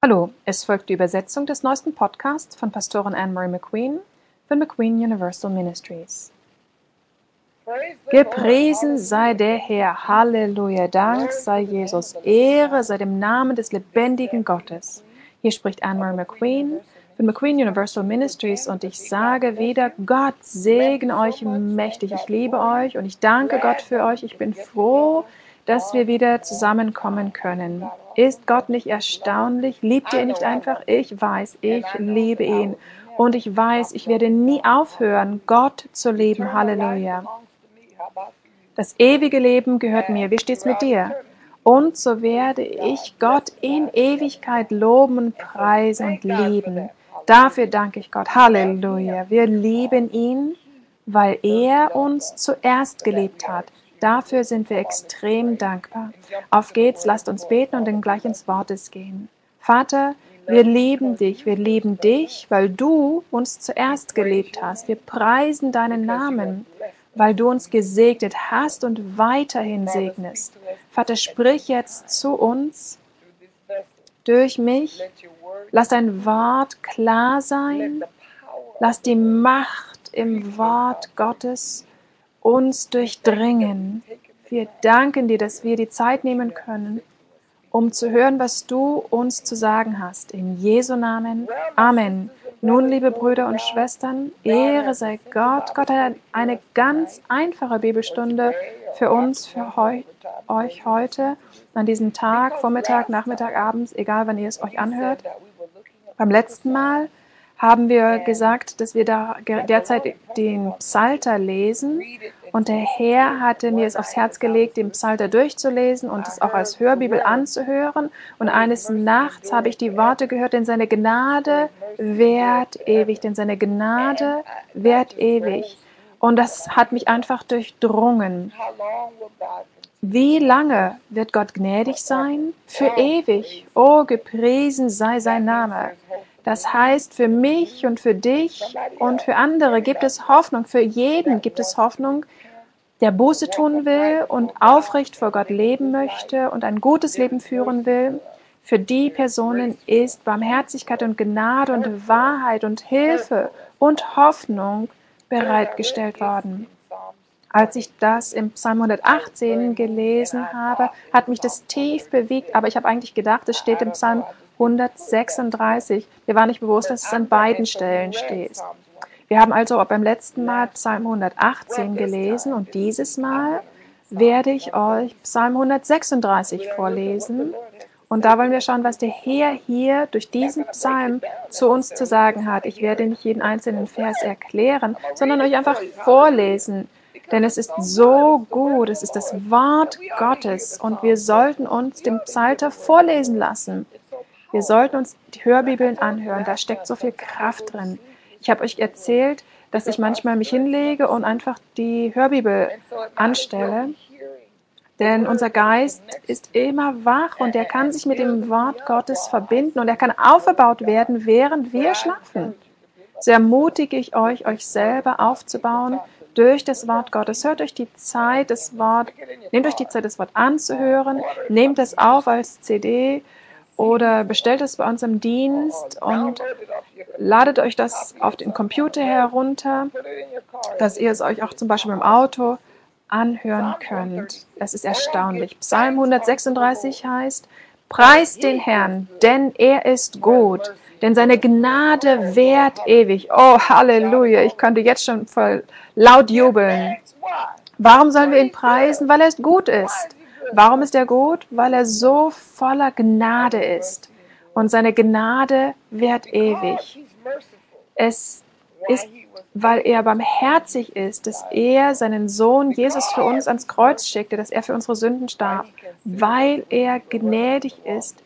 Hallo, es folgt die Übersetzung des neuesten Podcasts von Pastorin Anne-Marie McQueen von McQueen Universal Ministries. Gepriesen sei der Herr, Halleluja, Dank sei Jesus, Ehre sei dem Namen des lebendigen Gottes. Hier spricht Anne-Marie McQueen von McQueen Universal Ministries und ich sage wieder, Gott segne euch mächtig. Ich liebe euch und ich danke Gott für euch. Ich bin froh, dass wir wieder zusammenkommen können. Ist Gott nicht erstaunlich? Liebt ihr ihn nicht einfach? Ich weiß, ich liebe ihn. Und ich weiß, ich werde nie aufhören, Gott zu lieben. Halleluja. Das ewige Leben gehört mir. Wie steht's mit dir? Und so werde ich Gott in Ewigkeit loben, preisen und lieben. Dafür danke ich Gott. Halleluja. Wir lieben ihn, weil er uns zuerst geliebt hat. Dafür sind wir extrem dankbar. Auf geht's, lasst uns beten und dann gleich ins Wortes gehen. Vater, wir lieben dich, wir lieben dich, weil du uns zuerst geliebt hast. Wir preisen deinen Namen, weil du uns gesegnet hast und weiterhin segnest. Vater, sprich jetzt zu uns durch mich. Lass dein Wort klar sein. Lass die Macht im Wort Gottes uns durchdringen. Wir danken dir, dass wir die Zeit nehmen können, um zu hören, was du uns zu sagen hast. In Jesu Namen. Amen. Nun, liebe Brüder und Schwestern, Ehre sei Gott. Gott hat eine ganz einfache Bibelstunde für uns, für euch heute, an diesem Tag, Vormittag, Nachmittag, abends, egal wann ihr es euch anhört. Beim letzten Mal haben wir gesagt, dass wir da derzeit den Psalter lesen. Und der Herr hatte mir es aufs Herz gelegt, den Psalter durchzulesen und es auch als Hörbibel anzuhören. Und eines Nachts habe ich die Worte gehört, denn seine Gnade währt ewig, denn seine Gnade währt ewig. Und das hat mich einfach durchdrungen. Wie lange wird Gott gnädig sein? Für ewig. Oh, gepriesen sei sein Name. Das heißt, für mich und für dich und für andere gibt es Hoffnung. Für jeden gibt es Hoffnung, der Buße tun will und aufrecht vor Gott leben möchte und ein gutes Leben führen will. Für die Personen ist Barmherzigkeit und Gnade und Wahrheit und Hilfe und Hoffnung bereitgestellt worden. Als ich das im Psalm 118 gelesen habe, hat mich das tief bewegt, aber ich habe eigentlich gedacht, es steht im Psalm 136. Mir war nicht bewusst, dass es an beiden Stellen steht. Wir haben also beim letzten Mal Psalm 118 gelesen und dieses Mal werde ich euch Psalm 136 vorlesen. Und da wollen wir schauen, was der Herr hier durch diesen Psalm zu uns zu sagen hat. Ich werde nicht jeden einzelnen Vers erklären, sondern euch einfach vorlesen. Denn es ist so gut, es ist das Wort Gottes und wir sollten uns den Psalter vorlesen lassen. Wir sollten uns die Hörbibeln anhören, da steckt so viel Kraft drin. Ich habe euch erzählt, dass ich manchmal mich hinlege und einfach die Hörbibel anstelle. Denn unser Geist ist immer wach und er kann sich mit dem Wort Gottes verbinden und er kann aufgebaut werden, während wir schlafen. So ermutige ich euch, euch selber aufzubauen durch das Wort Gottes. Hört euch die Zeit, das Wort, nehmt euch die Zeit, das Wort anzuhören, nehmt es auf als CD oder bestellt es bei uns im Dienst und ladet euch das auf den Computer herunter, dass ihr es euch auch zum Beispiel im Auto anhören könnt. Es ist erstaunlich. Psalm 136 heißt, Preist den Herrn, denn er ist gut, denn seine Gnade währt ewig. Oh, Halleluja, ich könnte jetzt schon voll laut jubeln. Warum sollen wir ihn preisen? Weil er gut ist. Warum ist er gut? Weil er so voller Gnade ist. Und seine Gnade währt ewig. Es ist, weil er barmherzig ist, dass er seinen Sohn Jesus für uns ans Kreuz schickte, dass er für unsere Sünden starb. Weil er gnädig ist,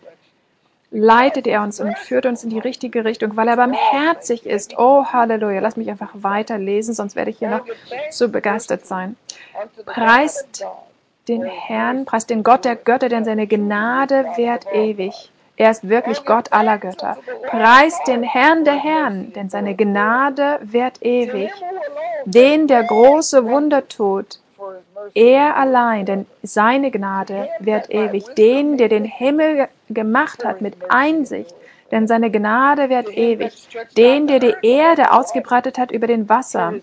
leitet er uns und führt uns in die richtige Richtung, weil er barmherzig ist. Oh, Halleluja. Lass mich einfach weiterlesen, sonst werde ich hier noch so begeistert sein. Preist den Herrn, preist den Gott der Götter, denn seine Gnade währt ewig. Er ist wirklich Gott aller Götter. Preist den Herrn der Herren, denn seine Gnade währt ewig. Den, der große Wunder tut, Er allein, denn seine Gnade währt ewig. Den, der den Himmel gemacht hat mit Einsicht, denn seine Gnade währt ewig. Den, der die Erde ausgebreitet hat über den Wasser,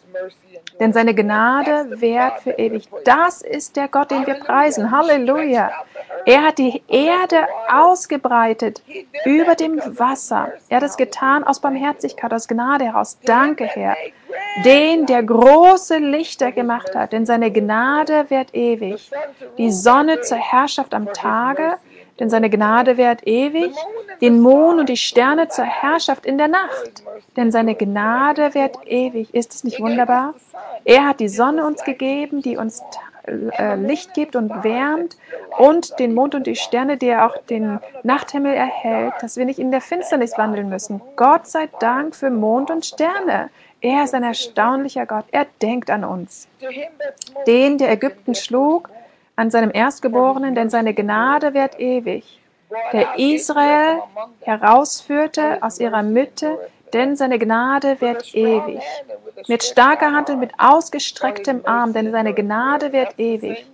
denn seine Gnade währt für ewig. Das ist der Gott, den wir preisen. Halleluja. Er hat die Erde ausgebreitet über dem Wasser. Er hat es getan aus Barmherzigkeit, aus Gnade heraus. Danke, Herr. Den, der große Lichter gemacht hat, denn seine Gnade währt ewig. Die Sonne zur Herrschaft am Tage, denn seine Gnade währt ewig, den Mond und die Sterne zur Herrschaft in der Nacht, denn seine Gnade währt ewig. Ist es nicht wunderbar? Er hat die Sonne uns gegeben, die uns äh, Licht gibt und wärmt und den Mond und die Sterne, die er auch den Nachthimmel erhält, dass wir nicht in der Finsternis wandeln müssen. Gott sei Dank für Mond und Sterne. Er ist ein erstaunlicher Gott. Er denkt an uns. Den, der Ägypten schlug, an seinem Erstgeborenen, denn seine Gnade währt ewig. Der Israel herausführte aus ihrer Mitte, denn seine Gnade währt ewig. Mit starker Hand und mit ausgestrecktem Arm, denn seine Gnade währt ewig.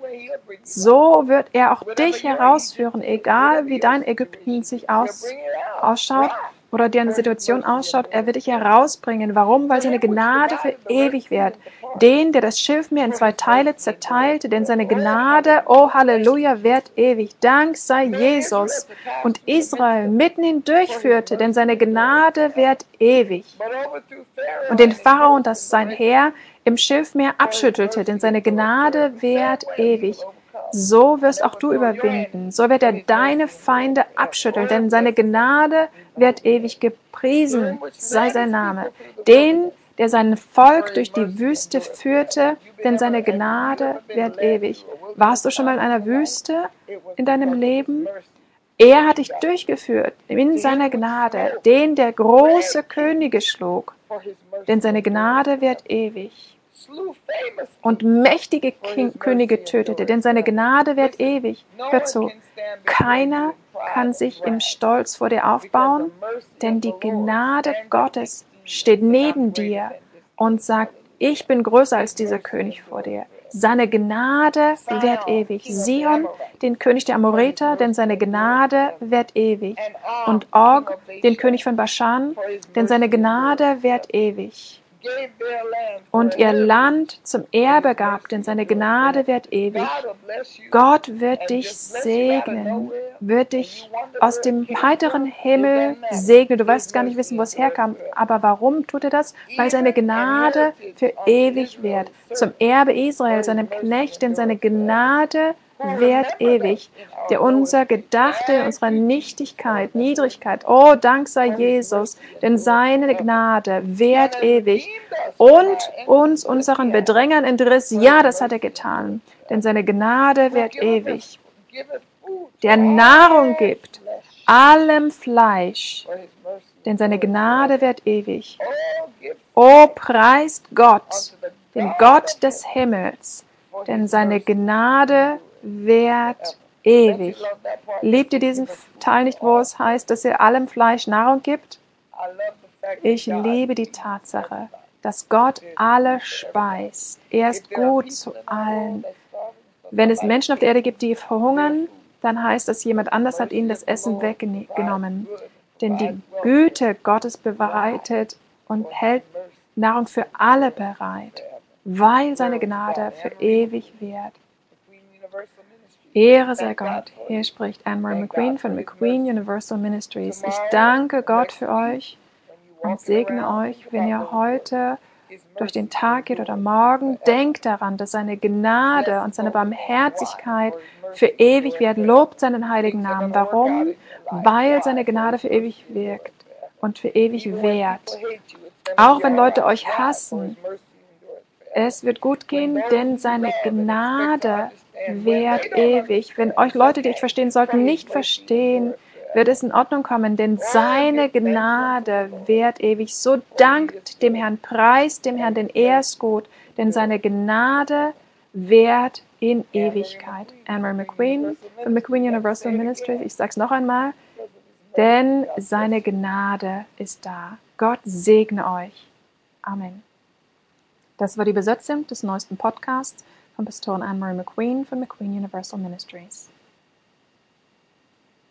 So wird er auch dich herausführen, egal wie dein Ägypten sich aus, ausschaut oder dir eine Situation ausschaut, er wird dich herausbringen. Warum? Weil seine Gnade für ewig wird. Den, der das Schiffmeer in zwei Teile zerteilte, denn seine Gnade, oh Halleluja, wird ewig. Dank sei Jesus. Und Israel mitten hindurchführte, denn seine Gnade wird ewig. Und den Pharao und das sein Heer im Schiffmeer abschüttelte, denn seine Gnade wird ewig so wirst auch du überwinden. So wird er deine Feinde abschütteln, denn seine Gnade wird ewig gepriesen, sei sein Name. Den, der sein Volk durch die Wüste führte, denn seine Gnade wird ewig. Warst du schon mal in einer Wüste in deinem Leben? Er hat dich durchgeführt in seiner Gnade, den der große Könige schlug, denn seine Gnade wird ewig und mächtige King Könige tötete, denn seine Gnade wird ewig. Hör zu, keiner kann sich im Stolz vor dir aufbauen, denn die Gnade Gottes steht neben dir und sagt, ich bin größer als dieser König vor dir. Seine Gnade wird ewig. Sion, den König der Amoreter, denn seine Gnade wird ewig. Und Og, den König von Baschan, denn seine Gnade wird ewig und ihr Land zum Erbe gab, denn seine Gnade wird ewig. Gott wird dich segnen, wird dich aus dem heiteren Himmel segnen. Du wirst gar nicht wissen, wo es herkam. Aber warum tut er das? Weil seine Gnade für ewig wird. Zum Erbe Israel, seinem Knecht, denn seine Gnade währt ewig, der unser gedachte unserer Nichtigkeit, Niedrigkeit, oh, Dank sei Jesus, denn seine Gnade währt ewig und uns unseren Bedrängern entriss, ja, das hat er getan, denn seine Gnade währt ewig, der Nahrung gibt, allem Fleisch, denn seine Gnade währt ewig. Oh, preist Gott, den Gott des Himmels, denn seine Gnade währt ewig. Liebt ihr diesen Teil nicht, wo es heißt, dass er allem Fleisch Nahrung gibt? Ich liebe die Tatsache, dass Gott alle speist. Er ist gut zu allen. Wenn es Menschen auf der Erde gibt, die verhungern, dann heißt das, jemand anders hat ihnen das Essen weggenommen. Denn die Güte Gottes bereitet und hält Nahrung für alle bereit, weil seine Gnade für ewig währt. Ehre sei Gott. Hier spricht Anne-Marie McQueen von McQueen Universal Ministries. Ich danke Gott für euch und segne euch, wenn ihr heute durch den Tag geht oder morgen. Denkt daran, dass seine Gnade und seine Barmherzigkeit für ewig wird. Lobt seinen heiligen Namen. Warum? Weil seine Gnade für ewig wirkt und für ewig währt. Auch wenn Leute euch hassen, es wird gut gehen, denn seine Gnade währt ewig. Wenn euch Leute, die euch verstehen sollten, nicht verstehen, wird es in Ordnung kommen, denn seine Gnade währt ewig. So dankt dem Herrn, preist dem Herrn, denn er ist gut, denn seine Gnade währt in Ewigkeit. Anne-Marie McQueen von McQueen Universal Ministries. Ich sage es noch einmal, denn seine Gnade ist da. Gott segne euch. Amen. Das war die Besetzung des neuesten Podcasts von Pastorin Anne-Marie McQueen von McQueen Universal Ministries.